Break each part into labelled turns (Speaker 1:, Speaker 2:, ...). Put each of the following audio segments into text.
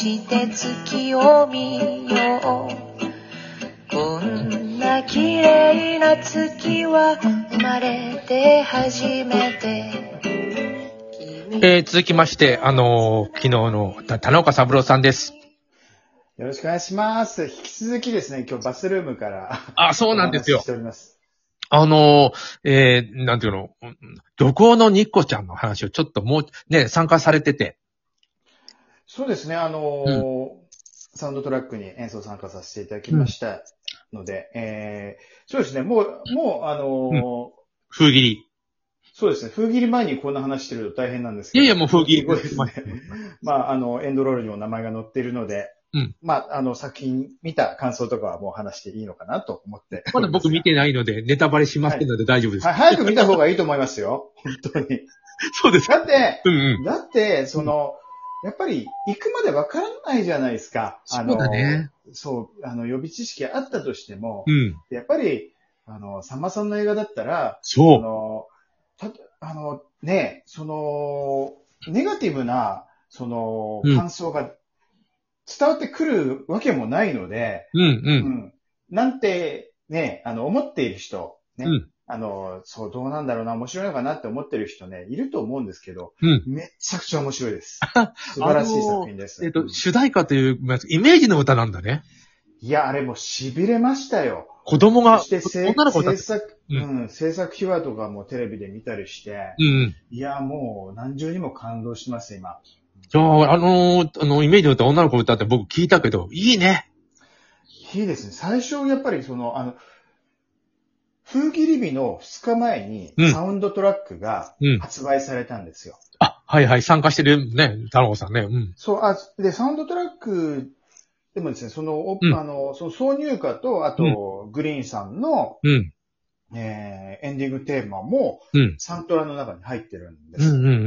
Speaker 1: して月を見ようこんな綺麗な月は生まれて初めて
Speaker 2: えー続きまして、あのー昨日のた田中三郎さんです。
Speaker 3: よろしくお願いします。引き続きですね、今日バスルームから。
Speaker 2: あ、そうなんですよ
Speaker 3: しし。ております。
Speaker 2: あのーえーなんていうの、うん旅行のニッコちゃんの話をちょっともう、ね、参加されてて。
Speaker 3: そうですね、あのーサウンドトラックに演奏参加させていただきましたので、えー、そうですね、もう、もう、あのー
Speaker 2: 風切り。
Speaker 3: そうですね、風切り前にこんな話してると大変なんですけど。
Speaker 2: いやいや、もう風切り。
Speaker 3: すごいですね。まあ、あの、エンドロールにも名前が載っているので、
Speaker 2: うん
Speaker 3: まあ、あの、作品見た感想とかはもう話していいのかなと思って。
Speaker 2: まだ僕見てないので、ネタバレしませんので大丈夫です。
Speaker 3: はい、早く見た方がいいと思いますよ。本当に。
Speaker 2: そうですか。
Speaker 3: だって、
Speaker 2: うんうん。
Speaker 3: だって、その、やっぱり行くまでわからないじゃないですか。あの
Speaker 2: そうだね。
Speaker 3: そう、あの、予備知識あったとしても、
Speaker 2: うん。
Speaker 3: やっぱり、あの、さんまさんの映画だったら、あ
Speaker 2: そう。
Speaker 3: の、た、あの、ね、その、ネガティブな、その
Speaker 2: うん、
Speaker 3: 感想が伝わってくるわけもないので、
Speaker 2: うんう。
Speaker 3: うんん。なんて、ね、あの、思っている人、ね、
Speaker 2: うん
Speaker 3: あの、そう、どうなんだろうな、面白いのかなって思ってる人ね、いると思うんですけど、
Speaker 2: うん
Speaker 3: めっちゃくちゃ面白いです。素晴らしい作品です。
Speaker 2: えっと、主題歌という、まあイメージの歌なんだね。
Speaker 3: いや、あれも痺れましたよ。
Speaker 2: 子供が、
Speaker 3: そして制
Speaker 2: 女の子だって。
Speaker 3: 制作、
Speaker 2: う
Speaker 3: うん、制作秘話とかもテレビで見たりして、
Speaker 2: うん。
Speaker 3: いや、もう何重にも感動します、今。
Speaker 2: じゃあ、あのーあの、イメージの歌、女の子の歌って僕聞いたけど、いいね。
Speaker 3: いいですね。最初、やっぱりその、あの、風切り日の2日前に
Speaker 2: うん
Speaker 3: サウンドトラックが
Speaker 2: うん。
Speaker 3: 発売されたんですよ。
Speaker 2: あ、はいはい、参加してるね、太郎さんね。うん。
Speaker 3: そう、あ、で、サウンドトラックでもですね、その、お
Speaker 2: うん
Speaker 3: あの、その挿入歌と、あと、グリーンさんの、
Speaker 2: うん。
Speaker 3: えー、エンディングテーマも、
Speaker 2: うん。
Speaker 3: サントラの中に入ってるんです。
Speaker 2: うんうんうん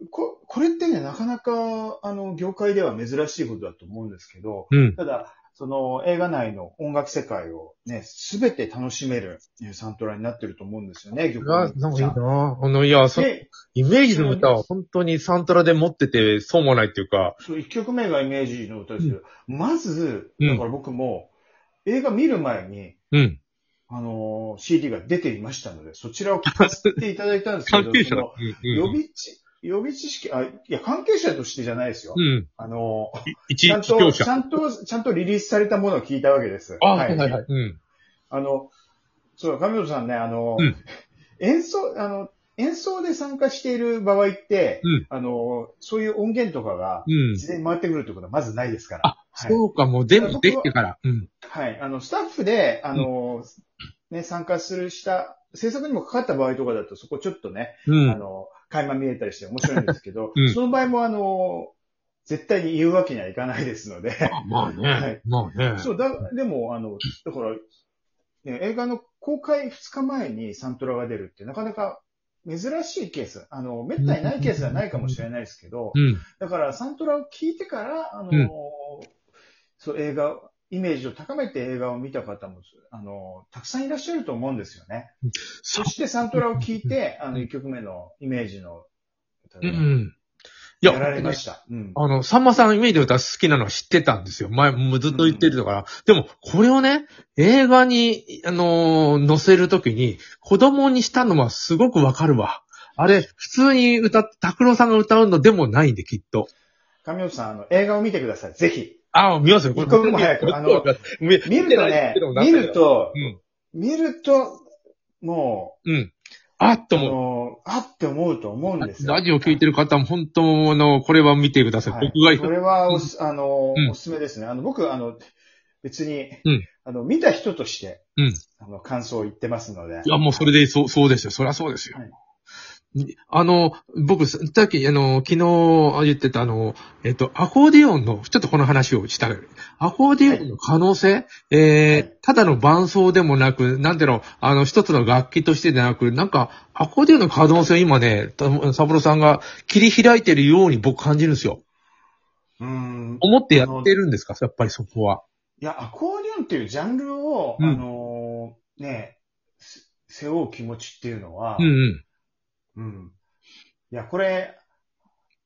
Speaker 2: うん。
Speaker 3: ここれってね、なかなか、あの、業界では珍しいことだと思うんですけど、
Speaker 2: うん。
Speaker 3: ただ、その映画内の音楽世界をね、すべて楽しめるえーサントラになってると思うんですよね、曲
Speaker 2: あ、なんかいいな。あの、いや、そ、
Speaker 3: で、
Speaker 2: イメージの歌は本当にサントラで持ってて、そうもないっていうか、
Speaker 3: そう、一曲目がイメージの歌ですけど、まず、
Speaker 2: うん。
Speaker 3: だから僕も、映画見る前に、
Speaker 2: うん。
Speaker 3: あのー CD が出ていましたので、そちらを聞かせていただいたんですけど、その。予備知、予備知識、あ、いや、関係者としてじゃないですよ。
Speaker 2: うん。
Speaker 3: あのちゃんと、ち。ゃんと、ちゃんとリリースされたものを聞いたわけです。
Speaker 2: あ、はいはいはい。うん。
Speaker 3: あの、そう、上本さんね、あの、
Speaker 2: うん
Speaker 3: 演奏、あの、演奏で参加している場合って、
Speaker 2: うん
Speaker 3: あの、そういう音源とかが
Speaker 2: うん。
Speaker 3: 事前に回ってくるってことはまずないですから。
Speaker 2: あ、
Speaker 3: はい。
Speaker 2: そうか、もう全部できてから。うん。
Speaker 3: はい。あの、スタッフで、あの、ね、参加するした、制作にもかかった場合とかだと、そこちょっとね、
Speaker 2: うん。
Speaker 3: あの、垣間見えたりして面白いんですけど、
Speaker 2: うん
Speaker 3: その場合もあの、絶対に言うわけにはいかないですので、
Speaker 2: あまあ
Speaker 3: は
Speaker 2: ね
Speaker 3: い。
Speaker 2: まあね。
Speaker 3: そう、だ、でも、あの、だから、ね、映画の公開2日前にサントラが出るってなかなか珍しいケース。あの、めったにないケースではないかもしれないですけど
Speaker 2: う、ん。
Speaker 3: だからサントラを聞いてから、あの、
Speaker 2: うん
Speaker 3: そう、映画、イメージを高めて映画を見た方も、あの、たくさんいらっしゃると思うんですよね。そしてサントラを聞いて、あの、1曲目のイメージの
Speaker 2: うんうん。いや、
Speaker 3: やられました。うん。
Speaker 2: あの、さんまさんイメージの歌好きなのは知ってたんですよ。前、もうずっと言ってるから。でも、これをね、映画に、あのー載せるときに、子供にしたのはすごくわかるわ。あれ、普通に歌っ、拓郎さんが歌うのでもないんで、きっと。
Speaker 3: 上本さん、あの、映画を見てください。ぜひ。
Speaker 2: ああ、見ますよ。
Speaker 3: 一刻も早くあの
Speaker 2: 見
Speaker 3: 見るとね、見る、と
Speaker 2: う、ん。
Speaker 3: 見ると、も
Speaker 2: うん。あっと思う。
Speaker 3: の、あって思うと思うんですよ。
Speaker 2: ラジオ聞いてる方も本当あの、これは見てください。
Speaker 3: はい
Speaker 2: 僕が
Speaker 3: これはおす、あの、
Speaker 2: うん
Speaker 3: おすすめですね。あの、僕、あの、別に、
Speaker 2: うん
Speaker 3: あの、見た人として、
Speaker 2: うん
Speaker 3: あの、感想を言ってますので。
Speaker 2: いや、もうそれで、そう、そうですよ。そりゃそうですよ。
Speaker 3: はい
Speaker 2: あの、僕、さっき、あの、昨日言ってた、あの、えっと、アコーディオンの、ちょっとこの話をしたら、アコーディオンの可能性、えー
Speaker 3: はい
Speaker 2: ただの伴奏でもなく、なんていうの、あの、一つの楽器としてでなく、なんか、アコーディオンの可能性を今ね、たサブロさんが切り開いてるように僕感じるんですよ。
Speaker 3: うん。
Speaker 2: 思ってやってるんですか？やっぱりそこは。
Speaker 3: いや、アコーディオンっていうジャンルを、
Speaker 2: うん
Speaker 3: あの、ね、せ背負う気持ちっていうのは、
Speaker 2: うんうん。
Speaker 3: うん。いや、これ、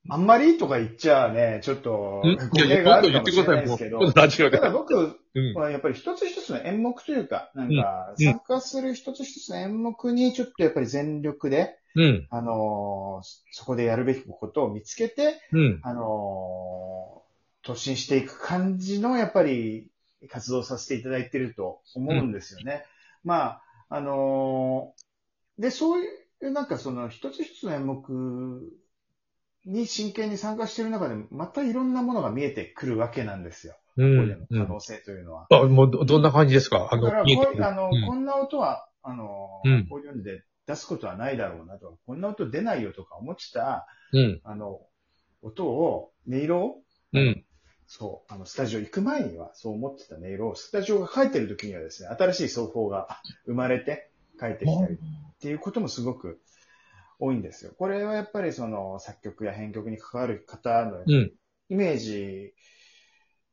Speaker 3: あんまりとか言っちゃね、ちょっと
Speaker 2: ん、
Speaker 3: 語弊があるかもしれないですけど、
Speaker 2: もうラジオで
Speaker 3: た。だ僕
Speaker 2: うん。
Speaker 3: はやっぱり一つ一つの演目というか、なんか、
Speaker 2: うん
Speaker 3: 参加する一つ一つの演目にちょっとやっぱり全力で、
Speaker 2: うん。
Speaker 3: あのーそこでやるべきことを見つけて、
Speaker 2: うん。
Speaker 3: あのー突進していく感じの、やっぱり、活動させていただいていると思うんですよね。まあ、あのーで、そういう、なんかその、一つ一つの演目に真剣に参加している中で、またいろんなものが見えてくるわけなんですよ。
Speaker 2: う
Speaker 3: ここでの
Speaker 2: ん。うん
Speaker 3: 可能性というのは。
Speaker 2: あ、もうど、どんな感じですか？あの
Speaker 3: だから、こあの、
Speaker 2: うん
Speaker 3: こんな音は、あの、
Speaker 2: うん
Speaker 3: こういうので出すことはないだろうなとか、こんな音出ないよとか思ってた、
Speaker 2: うん。
Speaker 3: あの、音を、音色を、
Speaker 2: うん。
Speaker 3: そう、あの、スタジオ行く前にはそう思ってた音色を、スタジオが帰ってる時にはですね、新しい奏法が生まれて帰ってきたりっていうこともすごく多いんですよ。これはやっぱりその作曲や編曲に関わる方の
Speaker 2: うん。
Speaker 3: イメージ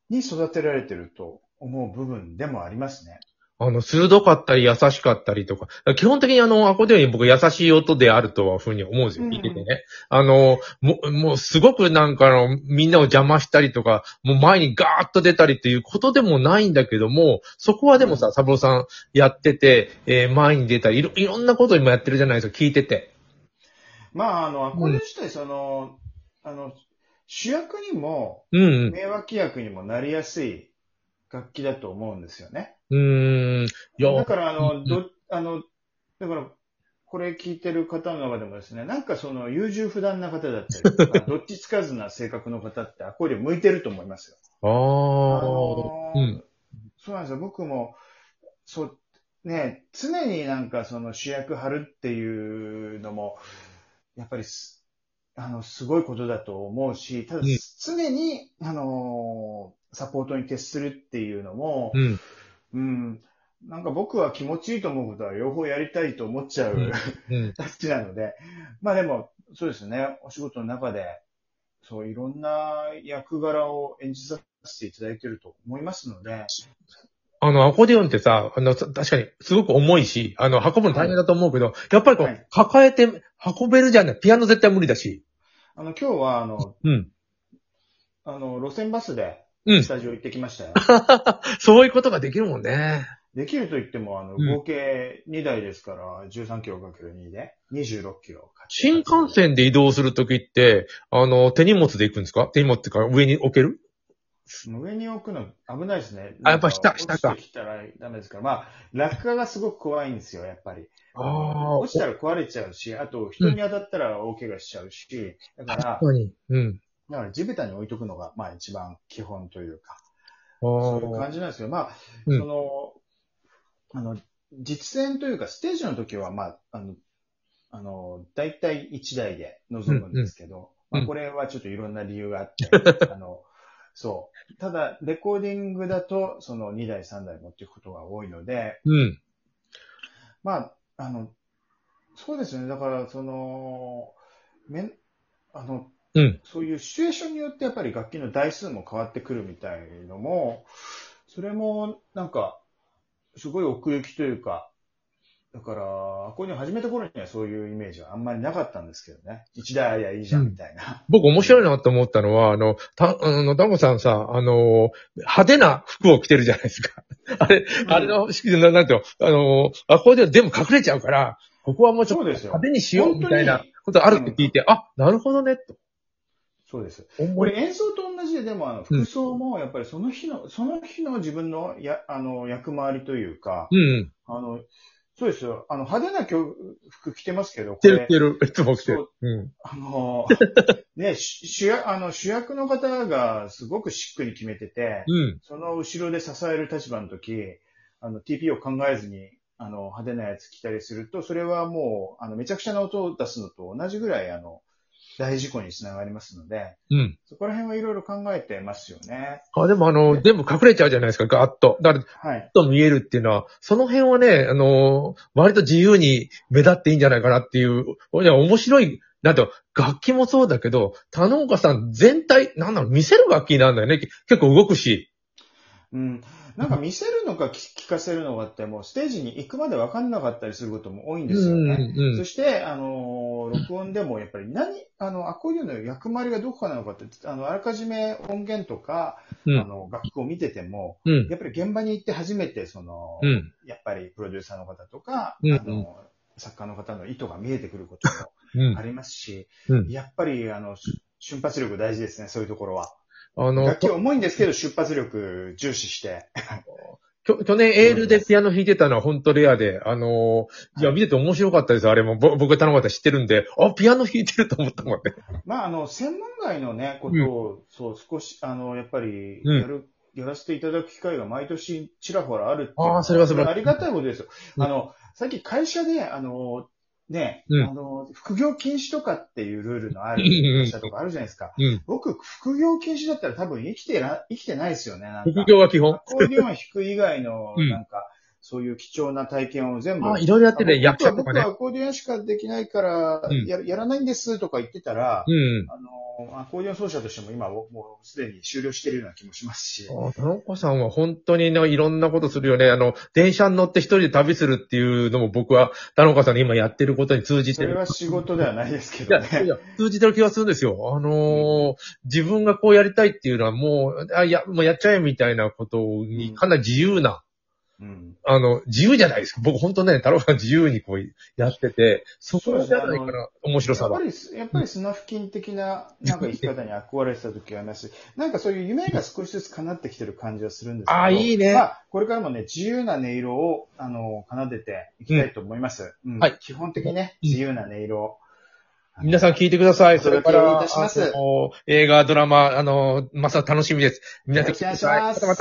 Speaker 3: に育てられてると思う部分でもありますね。
Speaker 2: あの、鋭かったり優しかったりとか、基本的にあの、アコーディオンに僕優しい音であるとはふうに思うんですよ、
Speaker 3: うん
Speaker 2: 聞いててね。あの、もう、もうすごくなんかあの、みんなを邪魔したりとか、もう前にガーッと出たりっていうことでもないんだけども、そこはでもさ、サボロさんやってて、えー前に出たり、いろ、いろんなこと今やってるじゃないですか、聞いてて。
Speaker 3: まあ、あの、アコーディオン自体、その、あの、主役にも、
Speaker 2: うんうん。
Speaker 3: 名脇役にもなりやすい楽器だと思うんですよね。
Speaker 2: うーん。いや、
Speaker 3: だから、あ
Speaker 2: うん
Speaker 3: の、ど、あの、だから、これ聞いてる方の中でもですね、なんかその優柔不断な方だったりとか、どっちつかずな性格の方ってアコーディオン向いてると思いますよ。
Speaker 2: あ
Speaker 3: あ
Speaker 2: あ、
Speaker 3: のー
Speaker 2: うん。
Speaker 3: そうなんですよ。僕も、そう、ね、常になんかその主役張るっていうのも、やっぱりす、あの、すごいことだと思うし、ただ、
Speaker 2: うん
Speaker 3: 常に、あのーサポートに徹するっていうのも、
Speaker 2: うん。
Speaker 3: うん、なんか僕は気持ちいいと思うことは両方やりたいと思っちゃう、
Speaker 2: うんうん。
Speaker 3: たちなので、まあでも、そうですね、お仕事の中で、そういろんな役柄を演じさせていただいていると思いますので、
Speaker 2: あの、アコーディオンってさ、あの、さ確かにすごく重いし、あの、運ぶの大変だと思うけど、やっぱりこう、
Speaker 3: はい
Speaker 2: 抱えて運べるじゃない。ピアノ絶対無理だし。
Speaker 3: あの、今日は、あの、
Speaker 2: うん。
Speaker 3: あの、路線バスで
Speaker 2: うん
Speaker 3: ス。タジオ行ってきましたよ。
Speaker 2: そういうことができるもんね。
Speaker 3: できると言っても、あの、
Speaker 2: うん
Speaker 3: 合計2台ですから、13キロかける2で、26キロ。
Speaker 2: 新幹線で移動するときって、あの、手荷物で行くんですか？手荷物っていうか上に置ける？
Speaker 3: 上に置くの危ないですね。
Speaker 2: あやっぱ下
Speaker 3: なん
Speaker 2: 下か
Speaker 3: 落ちてきたらダメですから。まあ、落下がすごく怖いんですよ、やっぱり。
Speaker 2: ああ、
Speaker 3: 落ちたら壊れちゃうし、あと人に当たったら大怪我しちゃうし、だから、
Speaker 2: 確かに。うん。
Speaker 3: だから地べたに置いとくのが、まあ一番基本というか、
Speaker 2: あ
Speaker 3: そういう
Speaker 2: あ。
Speaker 3: 感じなんですよ。まあ、
Speaker 2: うん
Speaker 3: その、あの、実演というか、ステージの時は、まあ、あの、あの、大体1台で臨むんですけど、
Speaker 2: うんうん
Speaker 3: まあ、これはちょっといろんな理由があって、あの、そう。ただ、レコーディングだと、その2台、3台持っていくことが多いので、
Speaker 2: うん。
Speaker 3: まあ、あの、そうですね。だから、その、めん、あの、
Speaker 2: うん。
Speaker 3: そういうシチュエーションによってやっぱり楽器の台数も変わってくるみたいのも、それもなんか、すごい奥行きというか、だから、ここに始めた頃にはそういうイメージはあんまりなかったんですけどね。一台ありゃいいじゃんみたいな。
Speaker 2: 僕面白いなと思ったのは、あの、た、あの、ダモさんさ、あの、派手な服を着てるじゃないですか。あれ、あれの、ななんていうの、あの、アコーディオン全部隠れちゃうから、ここはもうちょっと派手にしようみたいなことあるって聞いて、あ、なるほどね、と。
Speaker 3: そうです。
Speaker 2: 思い
Speaker 3: これ演奏と同じで、でもあの、服装もやっぱりその日の、その日の自分のや、あの、役回りというか、
Speaker 2: うん。
Speaker 3: あの、そうですよ。あの、派手な曲服着てますけど、こ
Speaker 2: 着て着てる。いつも着てる。うん。
Speaker 3: あの、ね、し主役、あの、主役の方がすごくしっくり決めてて、
Speaker 2: うん。
Speaker 3: その後ろで支える立場の時、あの、TP を考えずに、あの、派手なやつ着たりすると、それはもう、あの、めちゃくちゃな音を出すのと同じぐらい、あの、大事故につながりますので、
Speaker 2: うん。
Speaker 3: そこら辺はいろいろ考えてますよね。
Speaker 2: あ、でもあの、全部隠れちゃうじゃないですか、ガーッと。だから、
Speaker 3: はい。
Speaker 2: と見えるっていうのは、その辺はね、あの、割と自由に目立っていいんじゃないかなっていう、いや、面白い、なんと、楽器もそうだけど、田農家さん全体、なんだろう、見せる楽器なんだよね。結構動くし。
Speaker 3: うん。なんか見せるのか聞聞かせるのかって、もうステージに行くまで分かんなかったりすることも多いんですよね。
Speaker 2: うんうん
Speaker 3: そして、あのー、録音でもやっぱり何、あの、アコーディオンの役割がどこかなのかって、あの、あらかじめ音源とか、
Speaker 2: うん
Speaker 3: あの、楽譜を見てても、
Speaker 2: うん。
Speaker 3: やっぱり現場に行って初めて、その、
Speaker 2: うん。
Speaker 3: やっぱりプロデューサーの方とか、
Speaker 2: うん
Speaker 3: あの、作家の方の意図が見えてくること
Speaker 2: うん
Speaker 3: もあ。りますし、
Speaker 2: うん
Speaker 3: やっぱり、あの、し瞬発力大事ですね、そういうところは。
Speaker 2: あの、
Speaker 3: 楽器重いんですけど、出発力重視して。
Speaker 2: きょ去年エールでピアノ弾いてたのは本当レアで、あのーいや、見てて面白かったです。あれも、ぼ僕が頼まれたら知ってるんで、あ、ピアノ弾いてると思ったもんね。
Speaker 3: まあ、あの、専門外のね、ことを、そう、少し、あの、やっぱり、
Speaker 2: うん
Speaker 3: やる、やらせていただく機会が毎年ちらほらあるっていうの
Speaker 2: あーそれは素晴らしい
Speaker 3: ありがたいことですよ。
Speaker 2: うん
Speaker 3: あの、さっき会社で、あの、ね、
Speaker 2: うん
Speaker 3: あの、副業禁止とかっていうルールのある会社とかあるじゃないですか。
Speaker 2: うん。
Speaker 3: 僕、副業禁止だったら多分生きてら、生きてないですよね、なんか。
Speaker 2: 副業が基本
Speaker 3: ア。コーディオン弾く以外の、
Speaker 2: うん
Speaker 3: なんか、そういう貴重な体験を全部。
Speaker 2: あ、いろいろやってて、役者とかね
Speaker 3: 僕は。アコーディオンしかできないから、
Speaker 2: うん
Speaker 3: ややらないんですとか言ってたら、
Speaker 2: うん。
Speaker 3: あの、アコーディオン奏者としても今、もうすでに終了してるような気もしますし。
Speaker 2: あ田中さんは本当にね、いろんなことするよね。あの、電車に乗って一人で旅するっていうのも僕は、田中さんに今やってることに通じてる。
Speaker 3: それは仕事ではないですけどね。
Speaker 2: いや、通じてる気がするんですよ。あのー自分がこうやりたいっていうのはもう、あ、いや、もうやっちゃえみたいなことにかなり自由な、
Speaker 3: うん。
Speaker 2: あの、自由じゃないですか。僕本当ね、太郎さん自由にこうやってて、そこじゃないかな、面白さは
Speaker 3: やっぱ。り、やっぱりスナフキン的な、なんか生き方に憧れてた時がありますし、なんかそういう夢が少しずつ叶ってきてる感じはするんですけど。
Speaker 2: あいいね
Speaker 3: まあ、これからもね、自由な音色を、あの、奏でていきたいと思います。うん
Speaker 2: はい
Speaker 3: 基本的にね、
Speaker 2: うん
Speaker 3: 自由な音色を。
Speaker 2: 皆さん聞いてください。それから、映画、ドラマ、あの、まさ楽しみです。皆さん聞いてください。
Speaker 3: ます
Speaker 2: またまた